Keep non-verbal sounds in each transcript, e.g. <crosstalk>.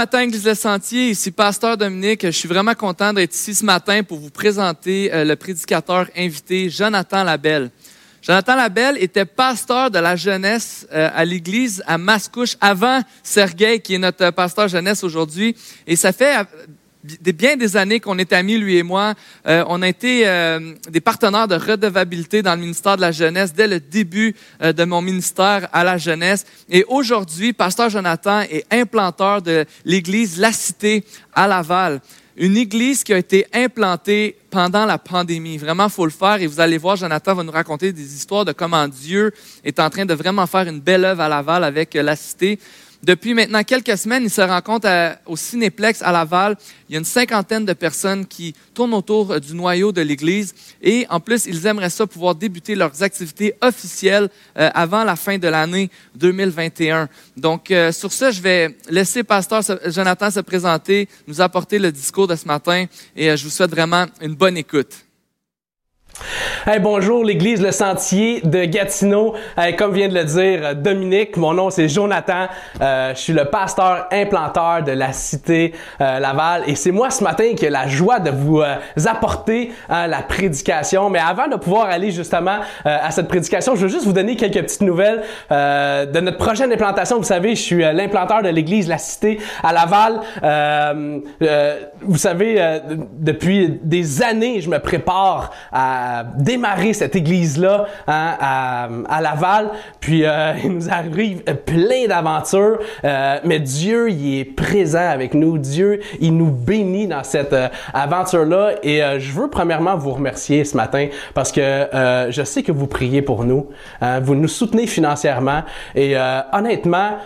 matin, Église Le Sentier. Ici Pasteur Dominique. Je suis vraiment content d'être ici ce matin pour vous présenter euh, le prédicateur invité, Jonathan Labelle. Jonathan Labelle était pasteur de la jeunesse euh, à l'église à Mascouche avant Sergueï, qui est notre pasteur jeunesse aujourd'hui. Et ça fait euh, bien des années qu'on est amis, lui et moi. Euh, on a été euh, des partenaires de redevabilité dans le ministère de la jeunesse dès le début euh, de mon ministère à la jeunesse. Et aujourd'hui, Pasteur Jonathan est implanteur de l'église La Cité à Laval. Une église qui a été implantée pendant la pandémie. Vraiment, faut le faire. Et vous allez voir, Jonathan va nous raconter des histoires de comment Dieu est en train de vraiment faire une belle œuvre à Laval avec La Cité. Depuis maintenant quelques semaines, il se rencontre au Cinéplex à Laval. Il y a une cinquantaine de personnes qui tournent autour euh, du noyau de l'Église. Et en plus, ils aimeraient ça pouvoir débuter leurs activités officielles euh, avant la fin de l'année 2021. Donc, euh, sur ce, je vais laisser Pasteur Jonathan se présenter, nous apporter le discours de ce matin. Et je vous souhaite vraiment une bonne écoute. Hey, bonjour, l'Église Le Sentier de Gatineau. comme vient de le dire Dominique, mon nom c'est Jonathan. Euh, je suis le pasteur implanteur de la cité euh, Laval et c'est moi ce matin qui ai la joie de vous euh, apporter hein, la prédication. Mais avant de pouvoir aller justement à cette prédication, je veux juste vous donner quelques petites nouvelles de notre prochaine implantation. Vous savez, je suis l'implanteur de l'Église La Cité à Laval. vous savez, depuis des années, je me prépare à démarrer cette église-là hein, à, Laval. Puis euh, <laughs> il nous arrive plein d'aventures, euh, mais Dieu, il est présent avec nous. Dieu, il nous bénit dans cette euh, aventure-là. Et je veux premièrement vous remercier ce matin parce que je sais que vous priez pour nous. Hein, vous nous soutenez financièrement. Et honnêtement,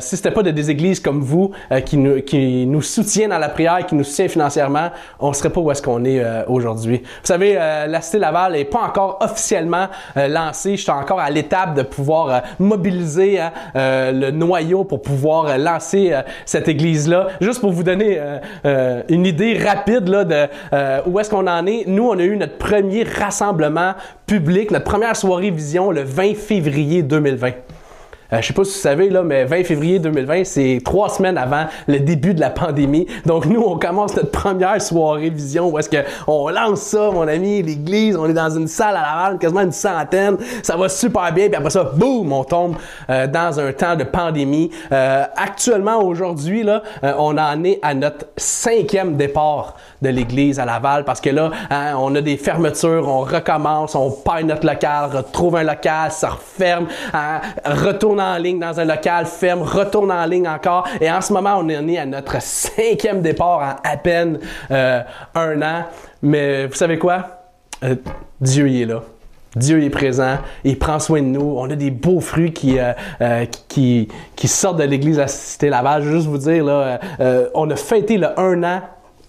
si c'était pas de des églises comme vous qui, nous, qui nous soutiennent dans la prière, qui nous soutiennent financièrement, on serait pas où est-ce qu'on est, aujourd'hui. Vous savez, la Cité Laval n'est pas encore officiellement euh, lancée. Je suis encore à l'étape de pouvoir euh, mobiliser hein, euh, le noyau pour pouvoir lancer cette église-là. Juste pour vous donner une idée rapide de où est-ce qu'on en est. Nous, on a eu notre premier rassemblement public, notre première soirée vision le 20 février 2020. Euh, je sais pas si vous savez, là, mais 20 février 2020, c'est trois semaines avant le début de la pandémie. Donc, nous, on commence notre première soirée vision où est-ce qu'on lance ça, mon ami, l'église, on est dans une salle à Laval, quasiment une centaine. Ça va super bien, puis après ça, boum, on tombe euh, dans un temps de pandémie. Euh, actuellement, aujourd'hui, là, euh, on en est à notre cinquième départ de l'église à Laval parce que là, hein, on a des fermetures, on recommence, on perd notre local, retrouve un local, ça referme, hein, retourne en ligne dans un local, ferme, retourne en ligne encore. Et en ce moment, on est à notre cinquième départ en à peine euh, un an. Mais vous savez quoi? Euh, Dieu il est là. Dieu est présent, il prend soin de nous. On a des beaux fruits qui, euh, sortent de l'église à Cité Laval. Je veux juste vous dire, là, on a fêté le un an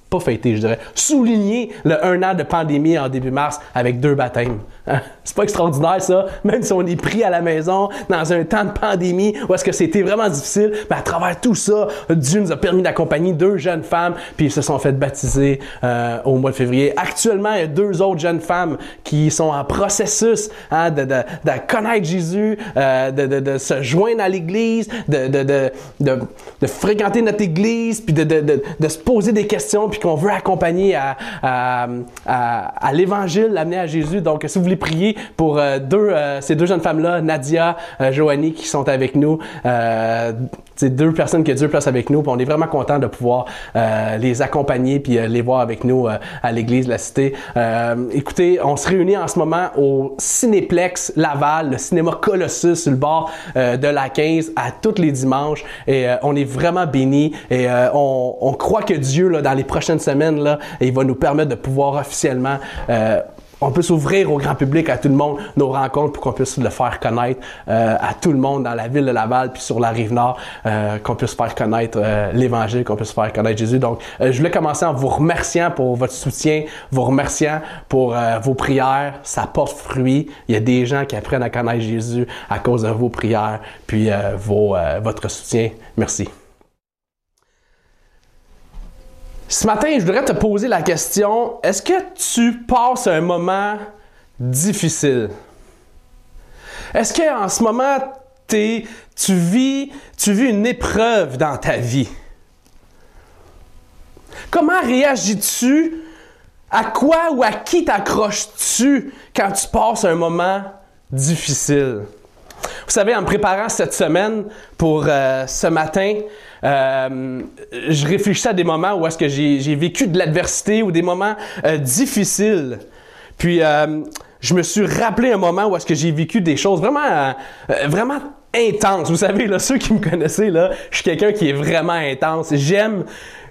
pas fêté, je dirais, souligner le un an de pandémie en début mars avec deux baptêmes. Hein? C'est pas extraordinaire ça, même si on est pris à la maison dans un temps de pandémie où est-ce que c'était vraiment difficile, mais à travers tout ça, Dieu nous a permis d'accompagner deux jeunes femmes, puis ils se sont fait baptiser euh, au mois de février. Actuellement, il y a deux autres jeunes femmes qui sont en processus hein, de, connaître Jésus, euh, de, se joindre à l'Église, de, fréquenter notre Église, puis de, de, se poser des questions, qu'on veut accompagner à, l'Évangile, l'amener à Jésus. Donc, si vous voulez prier pour euh, euh, ces deux jeunes femmes-là, Nadia, euh, Joanie, qui sont avec nous, c'est deux personnes que Dieu place avec nous. On est vraiment content de pouvoir les accompagner puis les voir avec nous à l'église de la cité. écoutez, on se réunit en ce moment au Cinéplex Laval, le cinéma Colossus sur le bord de la 15 à tous les dimanches. Et on est vraiment bénis et on, on, croit que Dieu, là, dans les prochaines il va nous permettre de pouvoir officiellement euh, on peut s'ouvrir au grand public, à tout le monde, nos rencontres pour qu'on puisse le faire connaître euh, à tout le monde dans la ville de Laval puis sur la rive nord, euh, qu'on puisse faire connaître l'Évangile, qu'on puisse faire connaître Jésus. Donc, je voulais commencer en vous remerciant pour votre soutien, vous remerciant pour vos prières. Ça porte fruit. Il y a des gens qui apprennent à connaître Jésus à cause de vos prières puis vos, votre soutien. Merci. Ce matin, je voudrais te poser la question, est-ce que tu passes un moment difficile? Est-ce qu'en ce moment, tu vis, tu vis une épreuve dans ta vie? Comment réagis-tu? À quoi ou à qui t'accroches-tu quand tu passes un moment difficile? Vous savez, en me préparant cette semaine pour euh, ce matin, euh, je réfléchissais à des moments où est-ce que j'ai vécu de l'adversité ou des moments euh, difficiles. Puis je me suis rappelé un moment où est-ce que j'ai vécu des choses vraiment, vraiment intenses. Vous savez, là, <laughs> ceux qui me connaissaient, là, je suis quelqu'un qui est vraiment intense. J'aime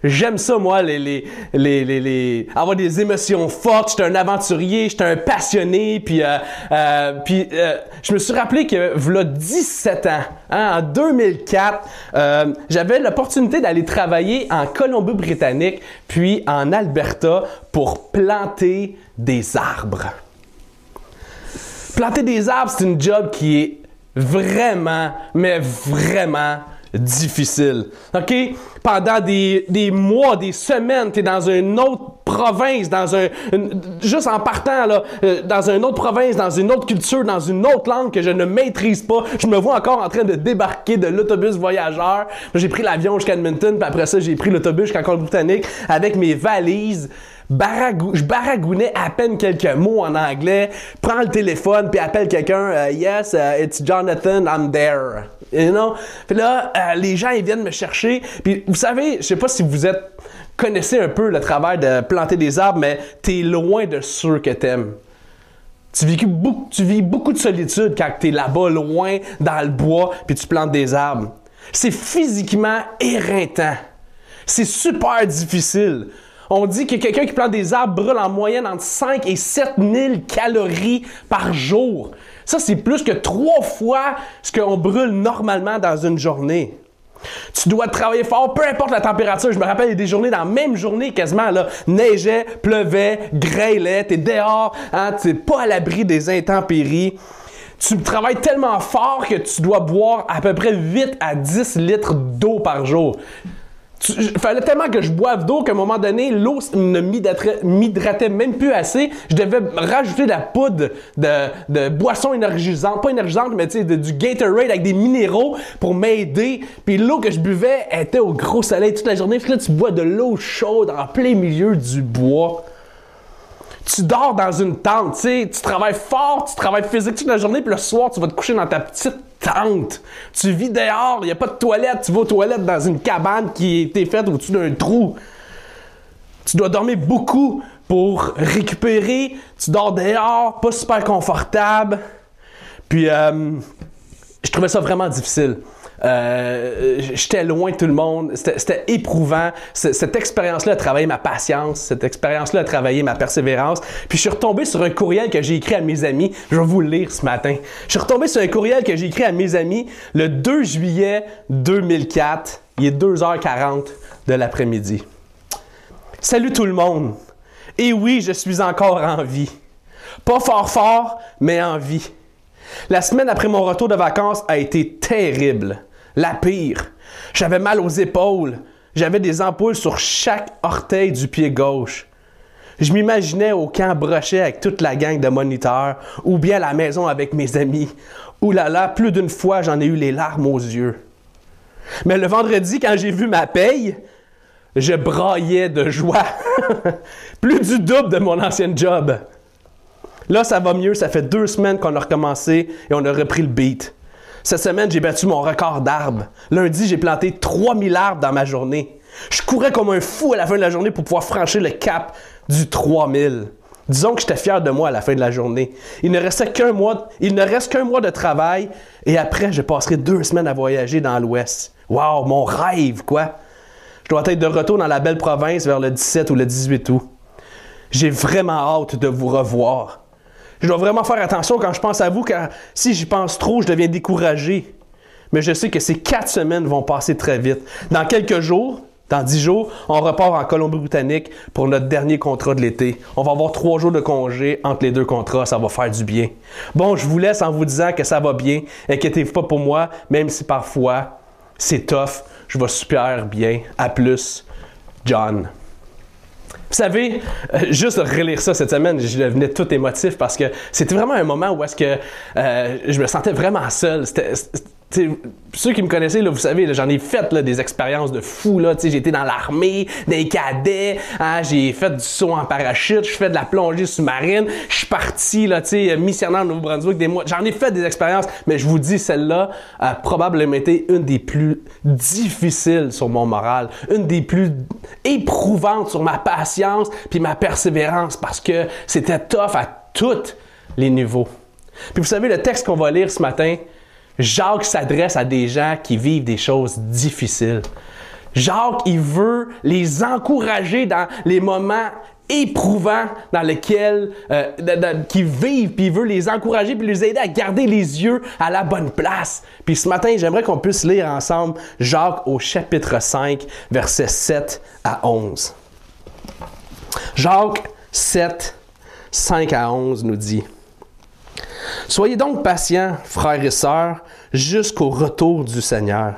J'aime ça, moi, les, les, les, les, avoir des émotions fortes. J'étais un aventurier, j'étais un passionné. Puis, euh, euh, puis euh, je me suis rappelé que, voilà 17 ans, hein, en 2004, euh, j'avais l'opportunité d'aller travailler en Colombie-Britannique, puis en Alberta, pour planter des arbres. Planter des arbres, c'est une job qui est vraiment, mais vraiment difficile. OK? Pendant des, mois, des semaines, tu dans une autre province, dans un, juste en partant, là, euh, dans une autre province, dans une autre culture, dans une autre langue que je ne maîtrise pas. Je me vois encore en train de débarquer de l'autobus voyageur. J'ai pris l'avion jusqu'à Edmonton, puis après ça, j'ai pris l'autobus jusqu'à Colombie-Britannique avec mes valises je baragouinais à peine quelques mots en anglais, prends le téléphone puis appelle quelqu'un, euh, yes, uh, it's Jonathan, I'm there. You know? Puis là, euh, les gens, ils viennent me chercher. Puis vous savez, je sais pas si vous êtes connaissez un peu le travail de planter des arbres, mais tu es loin de ceux que t'aimes. Tu vis, beaucoup, tu vis beaucoup de solitude quand tu es là-bas, loin, dans le bois, puis tu plantes des arbres. C'est physiquement éreintant. C'est super difficile. On dit que quelqu'un qui plante des arbres brûle en moyenne entre 5 et 7 000 calories par jour. Ça, c'est plus que trois fois ce qu'on brûle normalement dans une journée. Tu dois travailler fort, peu importe la température. Je me rappelle, il y a des journées dans la même journée quasiment, là, neigeait, pleuvait, grêlait, t'es dehors, hein, t'es pas à l'abri des intempéries. Tu travailles tellement fort que tu dois boire à peu près 8 à 10 litres d'eau par jour. Il fallait tellement que je boive d'eau qu'à un moment donné, l'eau ne m'hydratait même plus assez. Je devais rajouter de la poudre de, de boisson énergisante, pas énergisante, mais tu sais, du Gatorade avec des minéraux pour m'aider. Puis l'eau que je buvais était au gros soleil toute la journée. Puis là, tu bois de l'eau chaude en plein milieu du bois tu dors dans une tente, tu sais, tu travailles fort, tu travailles physique toute la journée, puis le soir, tu vas te coucher dans ta petite tente. Tu vis dehors, il n'y a pas de toilette, tu vas aux toilettes dans une cabane qui été faite au-dessus d'un trou. Tu dois dormir beaucoup pour récupérer, tu dors dehors, pas super confortable. Puis, euh, je trouvais ça vraiment difficile. Euh, j'étais loin de tout le monde. C'était éprouvant. Cette expérience-là a travaillé ma patience. Cette expérience-là a travaillé ma persévérance. Puis je suis retombé sur un courriel que j'ai écrit à mes amis. Je vais vous le lire ce matin. Je suis retombé sur un courriel que j'ai écrit à mes amis le 2 juillet 2004. Il est 2h40 de l'après-midi. Salut tout le monde. Et oui, je suis encore en vie. Pas fort fort, mais en vie. La semaine après mon retour de vacances a été terrible. La pire. J'avais mal aux épaules. J'avais des ampoules sur chaque orteil du pied gauche. Je m'imaginais au camp brochet avec toute la gang de moniteurs, ou bien à la maison avec mes amis. Ouh là là, plus d'une fois j'en ai eu les larmes aux yeux. Mais le vendredi, quand j'ai vu ma paye, je braillais de joie. <laughs> plus du double de mon ancien job. Là, ça va mieux, ça fait deux semaines qu'on a recommencé et on a repris le beat. Cette semaine, j'ai battu mon record d'arbres. Lundi, j'ai planté 3000 arbres dans ma journée. Je courais comme un fou à la fin de la journée pour pouvoir franchir le cap du 3000. Disons que j'étais fier de moi à la fin de la journée. Il ne restait qu'un mois, il ne reste qu'un mois de travail et après, je passerai deux semaines à voyager dans l'Ouest. Wow, mon rêve, quoi! Je dois être de retour dans la belle province vers le 17 ou le 18 août. J'ai vraiment hâte de vous revoir. Je dois vraiment faire attention quand je pense à vous, car si j'y pense trop, je deviens découragé. Mais je sais que ces quatre semaines vont passer très vite. Dans quelques jours, dans dix jours, on repart en Colombie-Britannique pour notre dernier contrat de l'été. On va avoir trois jours de congé entre les deux contrats, ça va faire du bien. Bon, je vous laisse en vous disant que ça va bien. Inquiétez-vous pas pour moi, même si parfois c'est tough. Je vais super bien. À plus, John. Vous savez, euh, juste relire ça cette semaine, je devenais tout émotif parce que c'était vraiment un moment où est-ce que euh, je me sentais vraiment seul. Ceux qui me connaissaient, là, vous savez, j'en ai fait là, des expériences de fou. J'ai été dans l'armée, des cadets, hein, j'ai fait du saut en parachute, je fais de la plongée sous-marine, je suis parti là, missionnaire au Nouveau-Brunswick des mois. J'en ai fait des expériences, mais je vous dis, celle-là a probablement été une des plus difficiles sur mon moral, une des plus éprouvantes sur ma patience puis ma persévérance parce que c'était tough à tous les niveaux. Puis vous savez, le texte qu'on va lire ce matin, Jacques s'adresse à des gens qui vivent des choses difficiles. Jacques, il veut les encourager dans les moments éprouvants dans lesquels euh, qui vivent, puis il veut les encourager, puis les aider à garder les yeux à la bonne place. Puis ce matin, j'aimerais qu'on puisse lire ensemble Jacques au chapitre 5, versets 7 à 11. Jacques 7, 5 à 11 nous dit, Soyez donc patients, frères et sœurs, jusqu'au retour du Seigneur.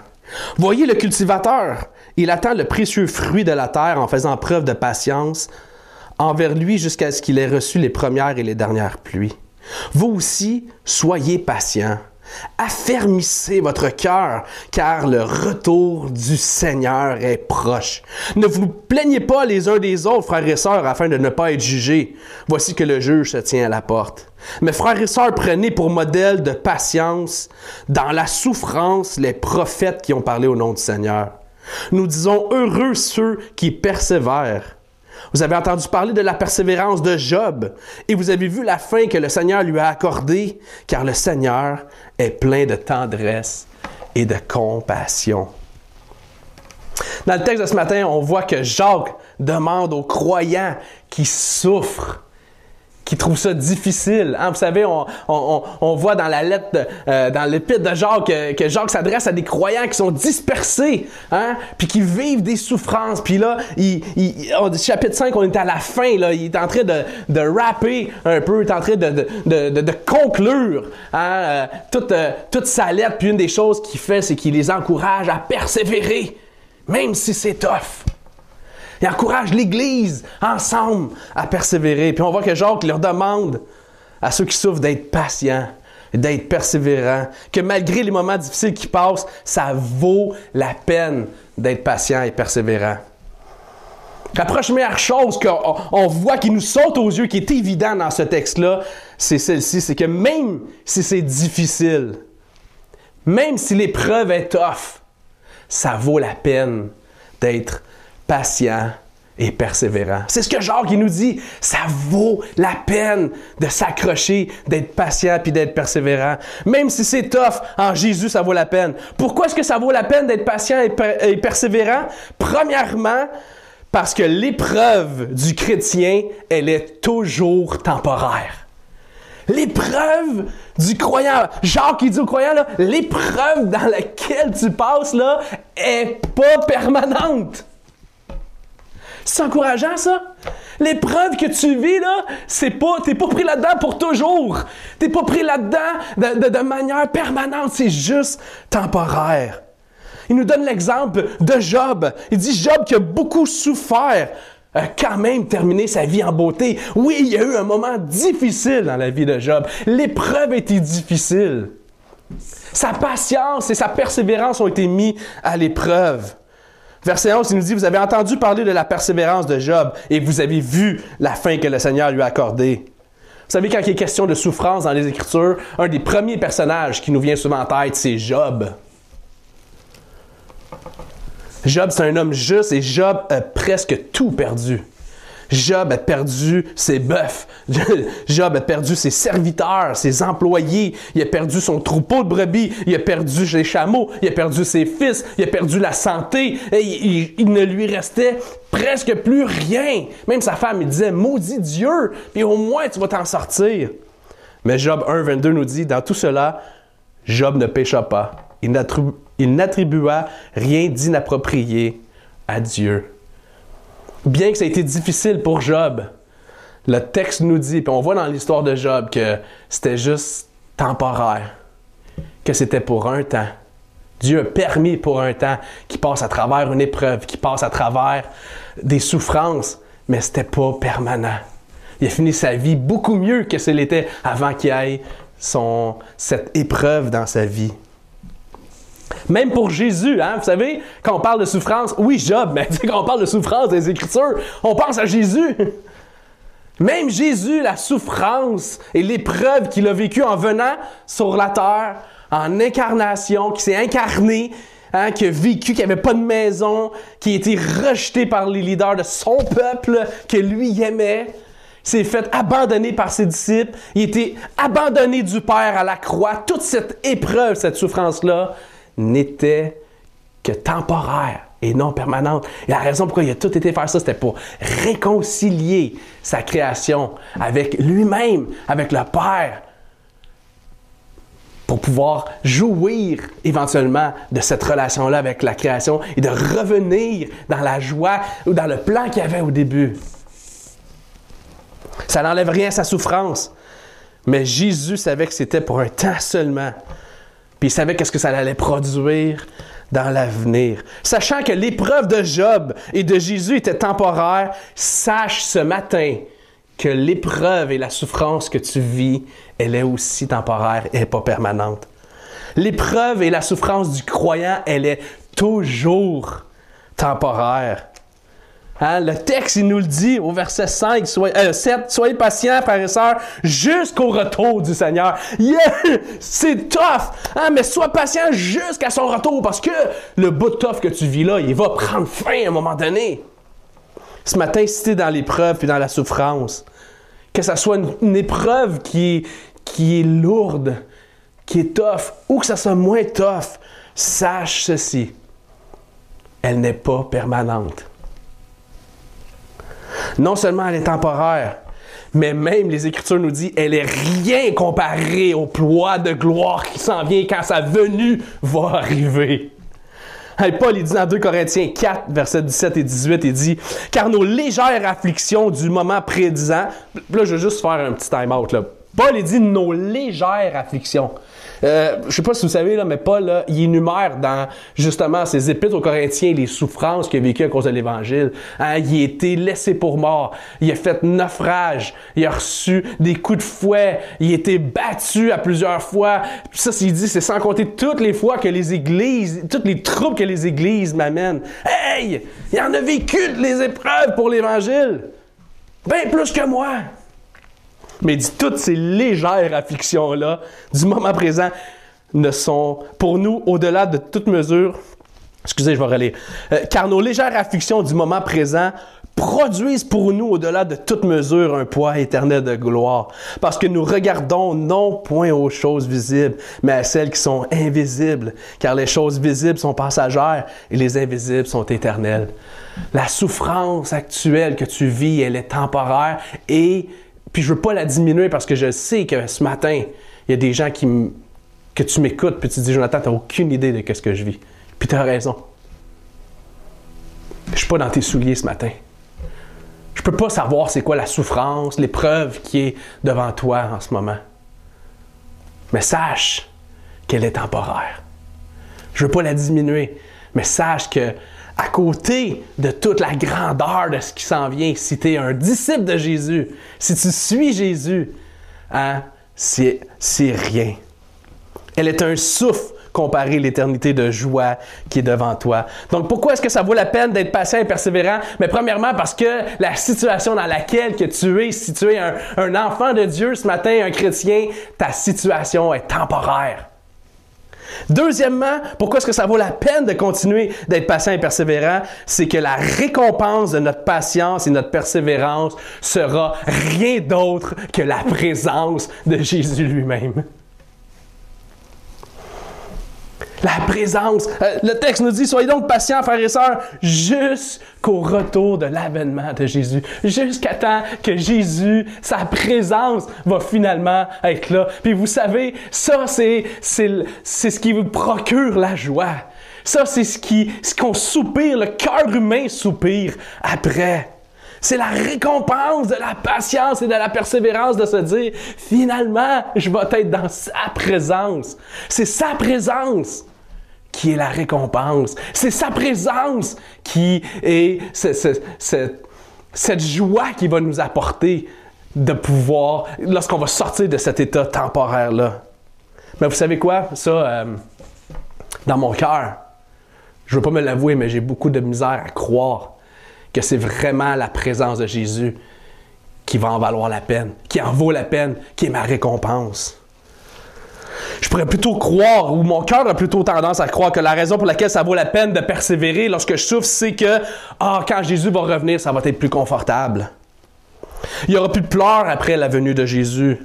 Voyez le cultivateur, il attend le précieux fruit de la terre en faisant preuve de patience envers lui jusqu'à ce qu'il ait reçu les premières et les dernières pluies. Vous aussi, soyez patients. Affermissez votre cœur, car le retour du Seigneur est proche. Ne vous plaignez pas les uns des autres, frères et sœurs, afin de ne pas être jugés. Voici que le juge se tient à la porte. Mais frères et sœurs, prenez pour modèle de patience dans la souffrance les prophètes qui ont parlé au nom du Seigneur. Nous disons heureux ceux qui persévèrent. Vous avez entendu parler de la persévérance de Job et vous avez vu la fin que le Seigneur lui a accordée, car le Seigneur est plein de tendresse et de compassion. Dans le texte de ce matin, on voit que Jacques demande aux croyants qui souffrent qui trouvent ça difficile. Hein? Vous savez, on, on, voit dans la lettre, euh, dans l'épître de Jacques, que, que Jacques s'adresse à des croyants qui sont dispersés, hein? puis qui vivent des souffrances. Puis là, il, chapitre 5, on est à la fin, là, il est en train de, de rapper un peu, il est en train de, de conclure hein? Euh, toute, euh, toute sa lettre. Puis une des choses qu'il fait, c'est qu'il les encourage à persévérer, même si c'est tough. Il encourage l'Église ensemble à persévérer. Puis on voit que Jacques leur demande à ceux qui souffrent d'être patients, d'être persévérants, que malgré les moments difficiles qui passent, ça vaut la peine d'être patient et persévérant. La première chose qu'on voit qui nous saute aux yeux, qui est évident dans ce texte-là, c'est celle-ci, c'est que même si c'est difficile, même si l'épreuve est tough, ça vaut la peine d'être patient et persévérant. C'est ce que Jacques nous dit. Ça vaut la peine de s'accrocher, d'être patient puis d'être persévérant. Même si c'est tough, en Jésus, ça vaut la peine. Pourquoi est-ce que ça vaut la peine d'être patient et, persévérant? Premièrement, parce que l'épreuve du chrétien, elle est toujours temporaire. L'épreuve du croyant, Jacques qui dit au croyant, l'épreuve dans laquelle tu passes là, est pas permanente. C'est encourageant, ça? L'épreuve que tu vis, là, c'est pas, t'es pas pris là-dedans pour toujours. T'es pas pris là-dedans de, manière permanente. C'est juste temporaire. Il nous donne l'exemple de Job. Il dit Job qui a beaucoup souffert, a quand même terminé sa vie en beauté. Oui, il y a eu un moment difficile dans la vie de Job. L'épreuve était difficile. Sa patience et sa persévérance ont été mis à l'épreuve. Verset 11, il nous dit, vous avez entendu parler de la persévérance de Job et vous avez vu la fin que le Seigneur lui a accordée. Vous savez, quand il est question de souffrance dans les Écritures, un des premiers personnages qui nous vient souvent en tête, c'est Job. Job, c'est un homme juste et Job a presque tout perdu. Job a perdu ses bœufs. <laughs> Job a perdu ses serviteurs, ses employés. Il a perdu son troupeau de brebis. Il a perdu ses chameaux. Il a perdu ses fils. Il a perdu la santé. Et il, ne lui restait presque plus rien. Même sa femme, il disait, maudit Dieu, puis au moins tu vas t'en sortir. Mais Job 1, 22 nous dit, dans tout cela, Job ne pécha pas. Il n'attribua rien d'inapproprié à Dieu bien que ça ait été difficile pour Job, le texte nous dit, puis on voit dans l'histoire de Job que c'était juste temporaire, que c'était pour un temps. Dieu a permis pour un temps qu'il passe à travers une épreuve, qu'il passe à travers des souffrances, mais c'était pas permanent. Il a fini sa vie beaucoup mieux que ce l'était avant qu'il ait son, cette épreuve dans sa vie. Même pour Jésus, hein, vous savez, quand on parle de souffrance, oui, Job, mais <laughs> quand on parle de souffrance des Écritures, on pense à Jésus. <laughs> Même Jésus, la souffrance et l'épreuve qu'il a vécue en venant sur la terre, en incarnation, qui s'est incarné, hein, qui a vécu, qui n'avait pas de maison, qui a été rejeté par les leaders de son peuple que lui aimait, s'est fait abandonner par ses disciples, il a été abandonné du Père à la croix. Toute cette épreuve, cette souffrance-là, n'était que temporaire et non permanente. Et la raison pourquoi il a tout été faire ça, c'était pour réconcilier sa création avec lui-même, avec le Père, pour pouvoir jouir éventuellement de cette relation-là avec la création et de revenir dans la joie ou dans le plan qu'il y avait au début. Ça n'enlève rien à sa souffrance. Mais Jésus savait que c'était pour un temps seulement. Puis il savait qu'est-ce que ça allait produire dans l'avenir. Sachant que l'épreuve de Job et de Jésus était temporaire, sache ce matin que l'épreuve et la souffrance que tu vis, elle est aussi temporaire et pas permanente. L'épreuve et la souffrance du croyant, elle est toujours temporaire. Hein, le texte, il nous le dit au verset 5, 7, euh, soyez patients, frères et sœurs, jusqu'au retour du Seigneur. Yeah! <laughs> C'est tough! Hein, mais sois patient jusqu'à son retour parce que le bout de tough que tu vis là, il va prendre fin à un moment donné. Ce matin, si tu es dans l'épreuve et dans la souffrance, que ce soit une, épreuve qui est, qui est lourde, qui est tough, ou que ça soit moins tough, sache ceci. Elle n'est pas permanente. Non seulement elle est temporaire, mais même les Écritures nous disent elle est rien comparée au poids de gloire qui s'en vient quand sa venue va arriver. Paul, dit dans 2 Corinthiens 4, versets 17 et 18, il dit Car nos légères afflictions du moment présent. Là, je vais juste faire un petit time-out. Paul, il dit nos légères afflictions. Euh, je sais pas si vous savez, mais Paul, là, il énumère dans justement ses épîtres aux Corinthiens les souffrances qu'il a vécues à cause de l'Évangile. Hein, il a été laissé pour mort. Il a fait naufrage. Il a reçu des coups de fouet. Il a été battu à plusieurs fois. ça, s'il dit, c'est sans compter toutes les fois que les églises, toutes les troupes que les églises m'amènent. Hey! Il en a vécu les épreuves pour l'Évangile. Bien plus que moi. Mais toutes ces légères afflictions-là du moment présent ne sont pour nous au-delà de toute mesure. Excusez, je vais relire. Euh, car nos légères afflictions du moment présent produisent pour nous au-delà de toute mesure un poids éternel de gloire. Parce que nous regardons non point aux choses visibles, mais à celles qui sont invisibles. Car les choses visibles sont passagères et les invisibles sont éternelles. La souffrance actuelle que tu vis, elle est temporaire et puis je veux pas la diminuer parce que je sais que ce matin, il y a des gens qui que tu m'écoutes, puis tu te dis, Jonathan, tu n'as aucune idée de ce que je vis. Puis tu as raison. Je suis pas dans tes souliers ce matin. Je peux pas savoir c'est quoi la souffrance, l'épreuve qui est devant toi en ce moment. Mais sache qu'elle est temporaire. Je veux pas la diminuer, mais sache que à côté de toute la grandeur de ce qui s'en vient, si tu es un disciple de Jésus, si tu suis Jésus, hein, c'est, rien. Elle est un souffle comparé à l'éternité de joie qui est devant toi. Donc pourquoi est-ce que ça vaut la peine d'être patient et persévérant? Mais premièrement parce que la situation dans laquelle que tu es, si tu es un enfant de Dieu ce matin, un chrétien, ta situation est temporaire. Deuxièmement, pourquoi est-ce que ça vaut la peine de continuer d'être patient et persévérant? C'est que la récompense de notre patience et notre persévérance sera rien d'autre que la présence de Jésus lui-même. La présence. Euh, le texte nous dit, soyez donc patients, frères et sœurs, jusqu'au retour de l'avènement de Jésus. Jusqu'à temps que Jésus, sa présence, va finalement être là. Puis vous savez, ça, c'est, c'est, c'est ce qui vous procure la joie. Ça, c'est ce qui, ce qu'on soupire, le cœur humain soupire après. C'est la récompense de la patience et de la persévérance de se dire, finalement, je vais être dans sa présence. C'est sa présence qui est la récompense. C'est sa présence qui est cette joie qui va nous apporter de pouvoir, lorsqu'on va sortir de cet état temporaire-là. Mais vous savez quoi? Ça, euh, dans mon cœur, je veux pas me l'avouer, mais j'ai beaucoup de misère à croire que c'est vraiment la présence de Jésus qui va en valoir la peine, qui en vaut la peine, qui est ma récompense. Je pourrais plutôt croire, ou mon cœur a plutôt tendance à croire que la raison pour laquelle ça vaut la peine de persévérer lorsque je souffre, c'est que, ah, quand Jésus va revenir, ça va être plus confortable. Il n'y aura plus de pleurs après la venue de Jésus.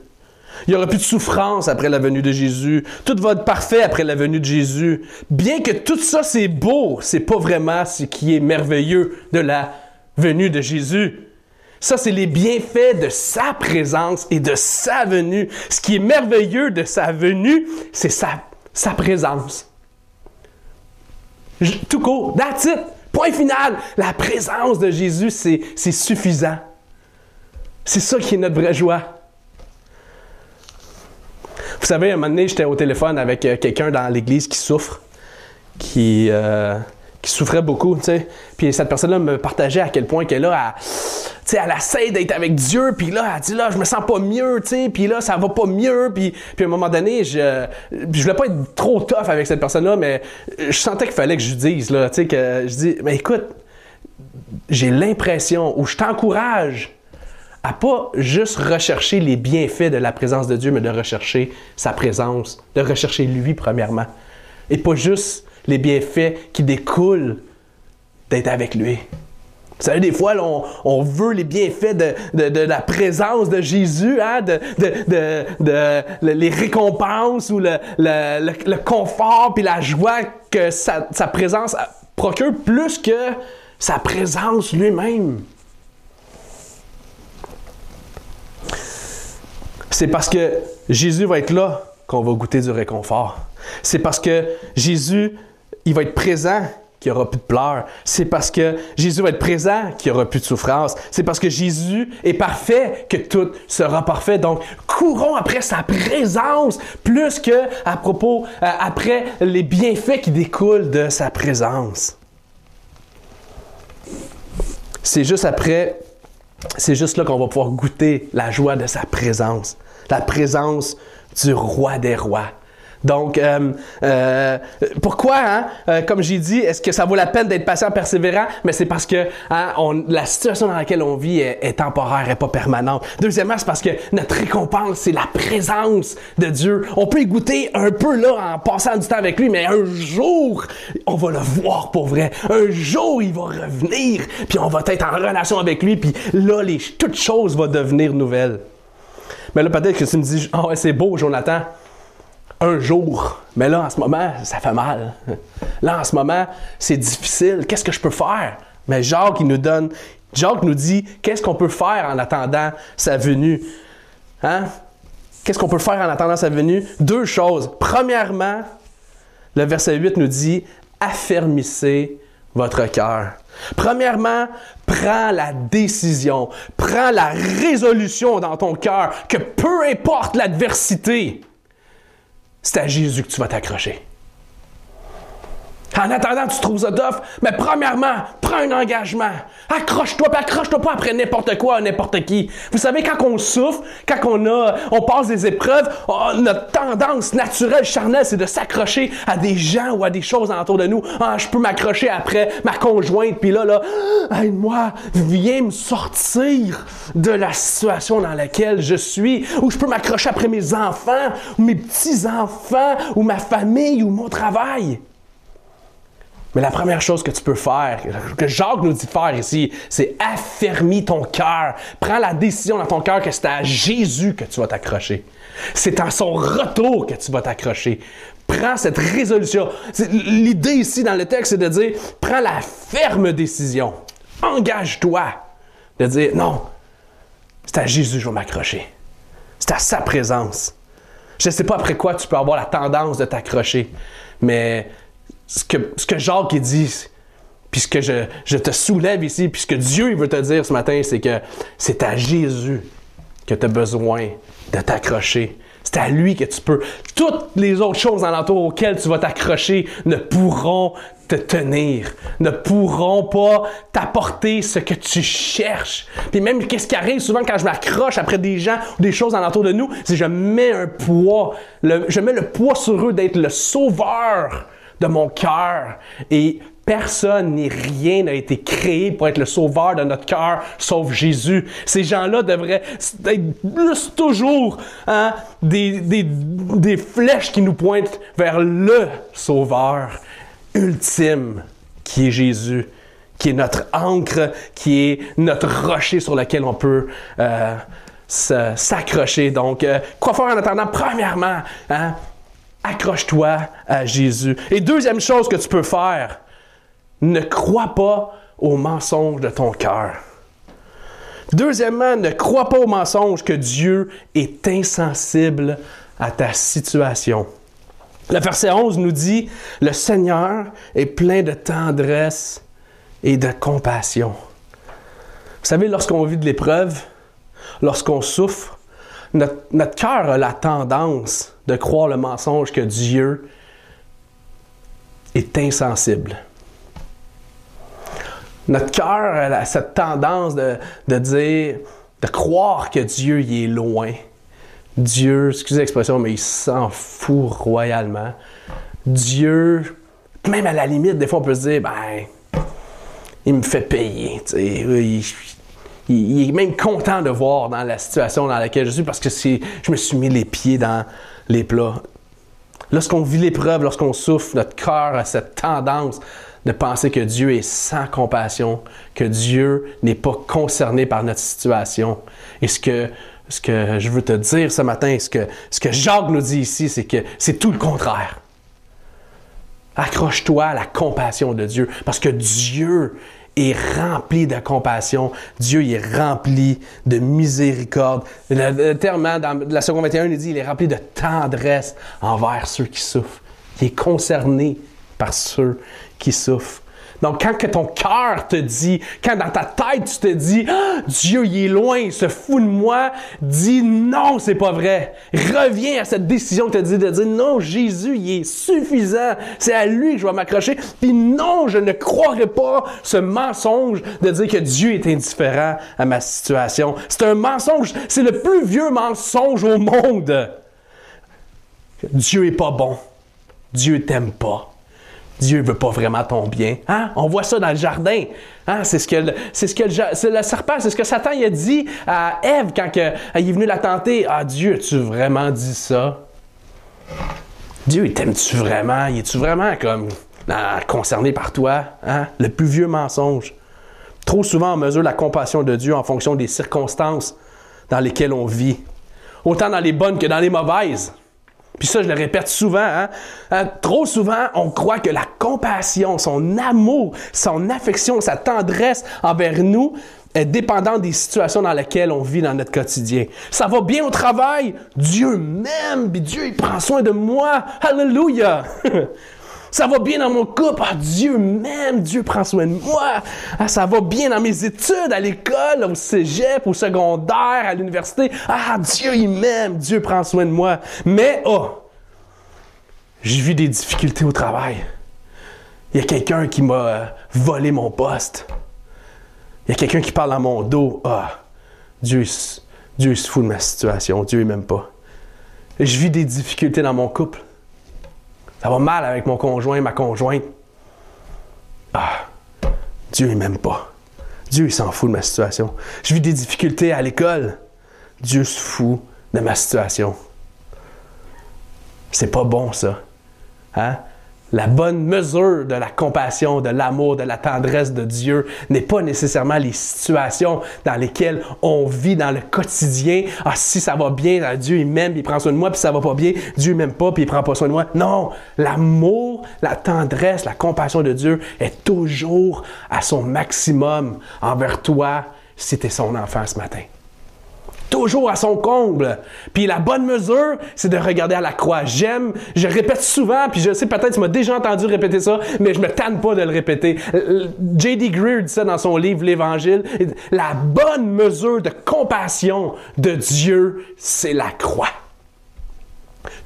Il n'y aura plus de souffrance après la venue de Jésus. Tout va être parfait après la venue de Jésus. Bien que tout ça c'est beau, c'est pas vraiment ce qui est merveilleux de la venue de Jésus. Ça, c'est les bienfaits de sa présence et de sa venue. Ce qui est merveilleux de sa venue, c'est sa, présence. tout court, that's it. Point final. La présence de Jésus, c'est suffisant. C'est ça qui est notre vraie joie. Vous savez, un moment donné, j'étais au téléphone avec euh, quelqu'un dans l'église qui souffre, qui, euh, qui souffrait beaucoup, tu sais. Puis cette personne-là me partageait à quel point qu'elle a, sais, elle essaie d'être avec Dieu, puis là, elle dit là, je me sens pas mieux, tu puis là, ça va pas mieux, puis, puis à un moment donné, je, je voulais pas être trop tough avec cette personne-là, mais je sentais qu'il fallait que je lui dise, là, tu sais, que je dis, mais écoute, j'ai l'impression, ou je t'encourage à pas juste rechercher les bienfaits de la présence de Dieu, mais de rechercher sa présence, de rechercher lui premièrement. Et pas juste les bienfaits qui découlent d'être avec lui. Vous savez, des fois, on, veut les bienfaits de, la présence de Jésus, hein, de, les récompenses ou le, confort puis la joie que sa, présence procure plus que sa présence lui-même. C'est parce que Jésus va être là qu'on va goûter du réconfort. C'est parce que Jésus il va être présent qu'il n'y aura plus de pleurs. C'est parce que Jésus va être présent qu'il n'y aura plus de souffrance. C'est parce que Jésus est parfait que tout sera parfait. Donc, courons après sa présence plus que à propos, euh, après les bienfaits qui découlent de sa présence. C'est juste après, c'est juste là qu'on va pouvoir goûter la joie de sa présence. La présence du roi des rois. Donc, euh, euh, pourquoi, hein? Euh, comme j'ai dit, est-ce que ça vaut la peine d'être patient, persévérant? Mais c'est parce que hein, la situation dans laquelle on vit est, temporaire, et pas permanente. Deuxièmement, c'est parce que notre récompense, c'est la présence de Dieu. On peut y goûter un peu là en passant du temps avec lui, mais un jour, on va le voir pour vrai. Un jour, il va revenir, puis on va être en relation avec lui, puis là, les, toutes choses vont devenir nouvelles. Mais là, peut-être que tu me dis, ah ouais, c'est beau, Jonathan un jour. Mais là, en ce moment, ça fait mal. Là, en ce moment, c'est difficile. Qu'est-ce que je peux faire? Mais Jacques, il nous donne, Jacques nous dit, qu'est-ce qu'on peut faire en attendant sa venue? Hein? Qu'est-ce qu'on peut faire en attendant sa venue? Deux choses. Premièrement, le verset 8 nous dit, affermissez votre cœur. Premièrement, prends la décision, prends la résolution dans ton cœur que peu importe l'adversité, c'est à Jésus que tu vas t'accrocher. En attendant, tu trouves ça tough, mais premièrement, prends un engagement. Accroche-toi, puis accroche-toi pas après n'importe quoi, n'importe qui. Vous savez, quand on souffre, quand on a, on passe des épreuves, notre tendance naturelle, charnelle, c'est de s'accrocher à des gens ou à des choses autour de nous. Ah, je peux m'accrocher après ma conjointe, puis là, là, aide-moi, viens me sortir de la situation dans laquelle je suis. Ou je peux m'accrocher après mes enfants, ou mes petits-enfants, ou ma famille, ou mon travail. Mais la première chose que tu peux faire, que Jacques nous dit faire ici, c'est affermis ton cœur. Prends la décision dans ton cœur que c'est à Jésus que tu vas t'accrocher. C'est à son retour que tu vas t'accrocher. Prends cette résolution. L'idée ici dans le texte, c'est de dire, prends la ferme décision. Engage-toi de dire, non, c'est à Jésus que je vais m'accrocher. C'est à sa présence. Je ne sais pas après quoi tu peux avoir la tendance de t'accrocher, mais ce que, Jacques dit, puis ce que je, te soulève ici, puis ce que Dieu veut te dire ce matin, c'est que c'est à Jésus que tu as besoin de t'accrocher. C'est à lui que tu peux. Toutes les autres choses alentour auxquelles tu vas t'accrocher ne pourront te tenir, ne pourront pas t'apporter ce que tu cherches. Puis même, qu'est-ce qui arrive souvent quand je m'accroche après des gens ou des choses alentour de nous, c'est que je mets un poids, je mets le poids sur eux d'être le sauveur de mon cœur. Et personne ni rien n'a été créé pour être le sauveur de notre cœur, sauf Jésus. Ces gens-là devraient être plus toujours hein, des, des, des flèches qui nous pointent vers le sauveur ultime, qui est Jésus qui est notre ancre, qui est notre rocher sur lequel on peut euh, s'accrocher. Donc, euh, quoi faire en attendant? Premièrement, hein, accroche-toi à Jésus. Et deuxième chose que tu peux faire, ne crois pas aux mensonges de ton cœur. Deuxièmement, ne crois pas aux mensonges que Dieu est insensible à ta situation. Le verset 11 nous dit, le Seigneur est plein de tendresse et de compassion. Vous savez, lorsqu'on vit de l'épreuve, lorsqu'on souffre, notre, cœur a la tendance de croire le mensonge que Dieu est insensible. Notre cœur a cette tendance de, dire, de croire que Dieu est loin. Dieu, excusez l'expression, mais il s'en fout royalement. Dieu, même à la limite, des fois on peut se dire, ben, il me fait payer. Il, est même content de voir dans la situation dans laquelle je suis parce que je me suis mis les pieds dans les plats. Lorsqu'on vit l'épreuve, lorsqu'on souffre, notre cœur a cette tendance de penser que Dieu est sans compassion, que Dieu n'est pas concerné par notre situation. Et ce que, ce que je veux te dire ce matin, ce que, ce que Jacques nous dit ici, c'est que c'est tout le contraire. Accroche-toi à la compassion de Dieu, parce que Dieu est rempli de compassion. Dieu est rempli de miséricorde. Le, terme hein, dans la seconde 21, il dit il est rempli de tendresse envers ceux qui souffrent. Il est concerné par ceux qui souffrent. Donc, quand que ton cœur te dit, quand dans ta tête tu te dis, ah, Dieu il est loin, il se fout de moi, dis non, c'est pas vrai. Reviens à cette décision que tu as dit de dire non, Jésus, il est suffisant. C'est à lui que je vais m'accrocher. Puis non, je ne croirai pas ce mensonge de dire que Dieu est indifférent à ma situation. C'est un mensonge, c'est le plus vieux mensonge au monde. Dieu est pas bon. Dieu t'aime pas. Dieu veut pas vraiment ton bien. Hein? On voit ça dans le jardin. Hein? C'est ce que le, c'est ce que le, serpent, c'est ce que Satan a dit à Ève quand il est venu la tenter. Ah Dieu, as-tu vraiment dit ça? Dieu, t'aime-tu vraiment? Il est-tu vraiment comme concerné par toi? Hein? Le plus vieux mensonge. Trop souvent, on mesure la compassion de Dieu en fonction des circonstances dans lesquelles on vit. Autant dans les bonnes que dans les mauvaises. Puis ça, je le répète souvent, hein? hein? trop souvent, on croit que la compassion, son amour, son affection, sa tendresse envers nous est dépendante des situations dans lesquelles on vit dans notre quotidien. Ça va bien au travail, Dieu m'aime, puis Dieu il prend soin de moi. Alléluia! <laughs> Ça va bien dans mon couple. Ah, Dieu m'aime, Dieu prend soin de moi. Ah, ça va bien dans mes études, à l'école, au cégep, au secondaire, à l'université. Ah, Dieu, il m'aime, Dieu prend soin de moi. Mais, oh, j'ai vu des difficultés au travail. Il y a quelqu'un qui m'a euh, volé mon poste. Il y a quelqu'un qui parle à mon dos. Ah, Dieu, Dieu se fout de ma situation. Dieu, m'aime pas. Je vis des difficultés dans mon couple. Ça va mal avec mon conjoint, ma conjointe. Ah, Dieu, il m'aime pas. Dieu, il s'en fout de ma situation. Je vis des difficultés à l'école. Dieu se fout de ma situation. C'est pas bon, ça. Hein? La bonne mesure de la compassion, de l'amour, de la tendresse de Dieu n'est pas nécessairement les situations dans lesquelles on vit dans le quotidien. Ah, si ça va bien, ah, Dieu il m'aime, il prend soin de moi, puis ça va pas bien, Dieu m'aime pas, puis il prend pas soin de moi. Non, l'amour, la tendresse, la compassion de Dieu est toujours à son maximum envers toi si tu es son enfant ce matin toujours à son comble. Puis la bonne mesure, c'est de regarder à la croix. J'aime, je répète souvent, puis je sais peut-être tu m'as déjà entendu répéter ça, mais je me tanne pas de le répéter. J.D. Greer dit ça dans son livre L'Évangile. La bonne mesure de compassion de Dieu, c'est la croix.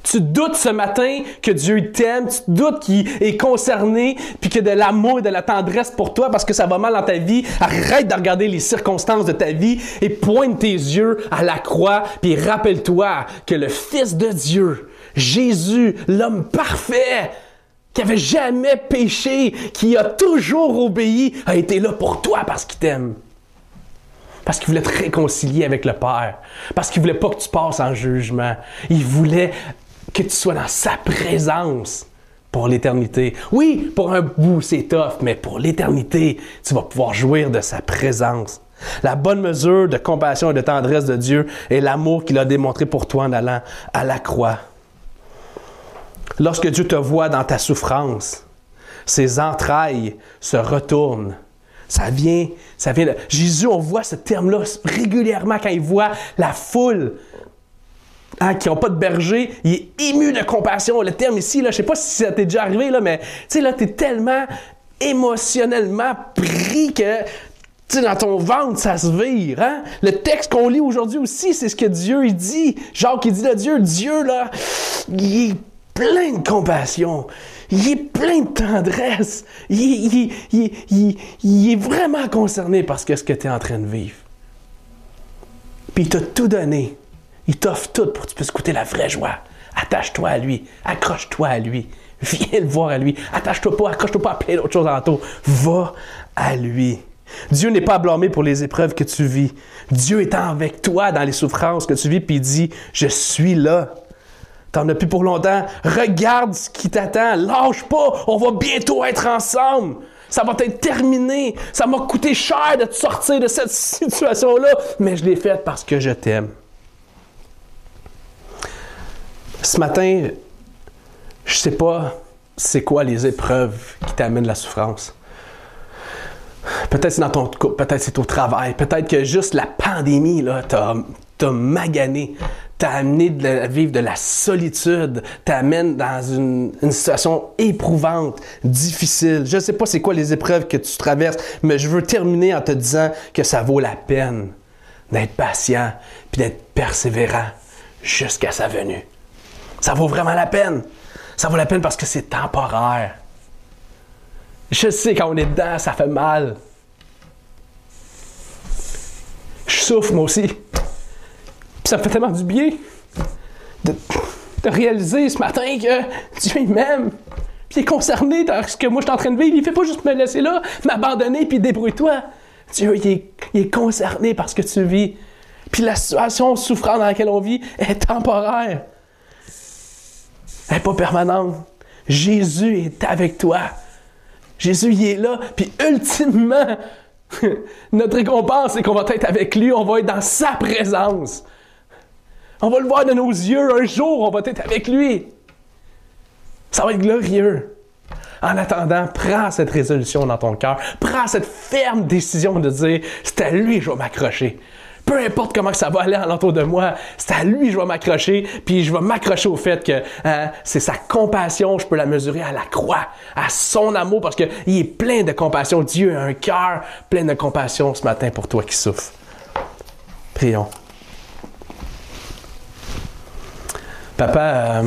Tu doutes ce matin que Dieu t'aime, tu doutes qu'il est concerné, puis que de l'amour et de la tendresse pour toi parce que ça va mal dans ta vie. Arrête de regarder les circonstances de ta vie et pointe tes yeux à la croix, puis rappelle-toi que le Fils de Dieu, Jésus, l'homme parfait, qui avait jamais péché, qui a toujours obéi, a été là pour toi parce qu'il t'aime. Parce qu'il voulait te réconcilier avec le Père. Parce qu'il voulait pas que tu passes en jugement. Il voulait que tu sois dans sa présence pour l'éternité. Oui, pour un bout, c'est tough, mais pour l'éternité, tu vas pouvoir jouir de sa présence. La bonne mesure de compassion et de tendresse de Dieu est l'amour qu'il a démontré pour toi en allant à la croix. Lorsque Dieu te voit dans ta souffrance, ses entrailles se retournent. Ça vient, ça vient de... Jésus, on voit ce terme-là régulièrement quand il voit la foule hein, qui n'ont pas de berger, il est ému de compassion. Le terme ici, là, je sais pas si ça t'est déjà arrivé, là, mais tu sais, là, tu es tellement émotionnellement pris que sais, dans ton ventre, ça se vire. Hein? Le texte qu'on lit aujourd'hui aussi, c'est ce que Dieu il dit. Jacques, il dit de Dieu, Dieu, là, il est plein de compassion. Il est plein de tendresse. Il, il est vraiment concerné par ce que, tu es en train de vivre. Puis il t'a tout donné. Il t'offre tout pour que tu puisses goûter la vraie joie. Attache-toi à lui. Accroche-toi à lui. <laughs> Viens le voir à lui. Attache-toi pas, accroche-toi pas à plein d'autres choses en tout. Va à lui. Dieu n'est pas blâmé pour les épreuves que tu vis. Dieu est avec toi dans les souffrances que tu vis, puis il dit, je suis là. T'en as plus pour longtemps. Regarde ce qui t'attend. Lâche pas. On va bientôt être ensemble. Ça va être terminé. Ça m'a coûté cher de te sortir de cette <laughs> situation-là, mais je l'ai faite parce que je t'aime. Ce matin, je sais pas c'est quoi les épreuves qui t'amènent la souffrance. Peut-être c'est dans ton couple, peut-être c'est au travail, peut-être que juste la pandémie t'a magané, t'a amené à vivre de la solitude, t'amène dans une, situation éprouvante, difficile. Je sais pas c'est quoi les épreuves que tu traverses, mais je veux terminer en te disant que ça vaut la peine d'être patient puis d'être persévérant jusqu'à sa venue. Ça vaut vraiment la peine. Ça vaut la peine parce que c'est temporaire. Je sais, quand on est dedans, ça fait mal. Je souffre, moi aussi. Puis ça me fait tellement du bien de, réaliser ce matin que Dieu m'aime. Puis il est concerné dans ce que moi je suis en train de vivre. Il fait pas juste me laisser là, m'abandonner, puis débrouille-toi. Dieu, il est, il est concerné par ce que tu vis. Puis la situation souffrante dans laquelle on vit est temporaire. Elle n'est pas permanente. Jésus est avec toi. Jésus, il est là. Puis ultimement, <laughs> notre récompense, c'est qu'on va être avec lui, on va être dans sa présence. On va le voir de nos yeux. Un jour, on va être avec lui. Ça va être glorieux. En attendant, prends cette résolution dans ton cœur. Prends cette ferme décision de dire, c'est à lui que je vais m'accrocher peu importe comment ça va aller alentour de moi, c'est à lui que je vais m'accrocher, puis je vais m'accrocher au fait que hein, c'est sa compassion, je peux la mesurer à la croix, à son amour, parce qu'il est plein de compassion. Dieu a un cœur plein de compassion ce matin pour toi qui souffres. Prions. Papa, euh,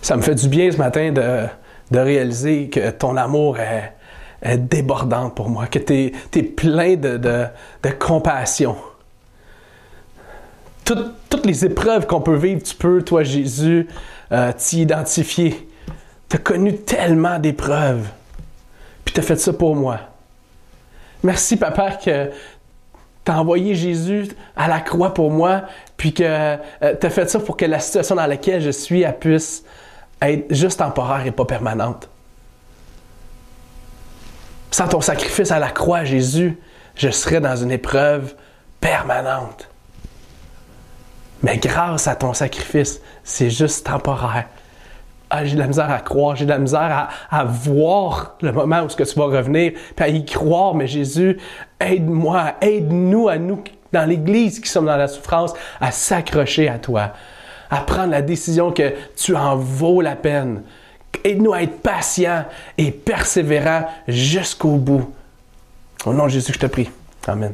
ça me fait du bien ce matin de, de réaliser que ton amour est débordante pour moi, que tu es, plein de, compassion. toutes les épreuves qu'on peut vivre, tu peux, toi Jésus, euh, t'y identifier. Tu as connu tellement d'épreuves, puis tu as fait ça pour moi. Merci, Papa, que tu as envoyé Jésus à la croix pour moi, puis que euh, tu as fait ça pour que la situation dans laquelle je suis puisse être juste temporaire et pas permanente. Sans ton sacrifice à la croix, Jésus, je serais dans une épreuve permanente. Mais grâce à ton sacrifice, c'est juste temporaire. Ah, j'ai de la misère à croire, j'ai de la misère à, voir le moment où ce que tu vas revenir, puis à y croire. Mais Jésus, aide-moi, aide-nous à nous dans l'Église qui sommes dans la souffrance à s'accrocher à toi, à prendre la décision que tu en vaux la peine, Aide-nous à être patients et persévérants jusqu'au bout. Au nom de Jésus, je te prie. Amen.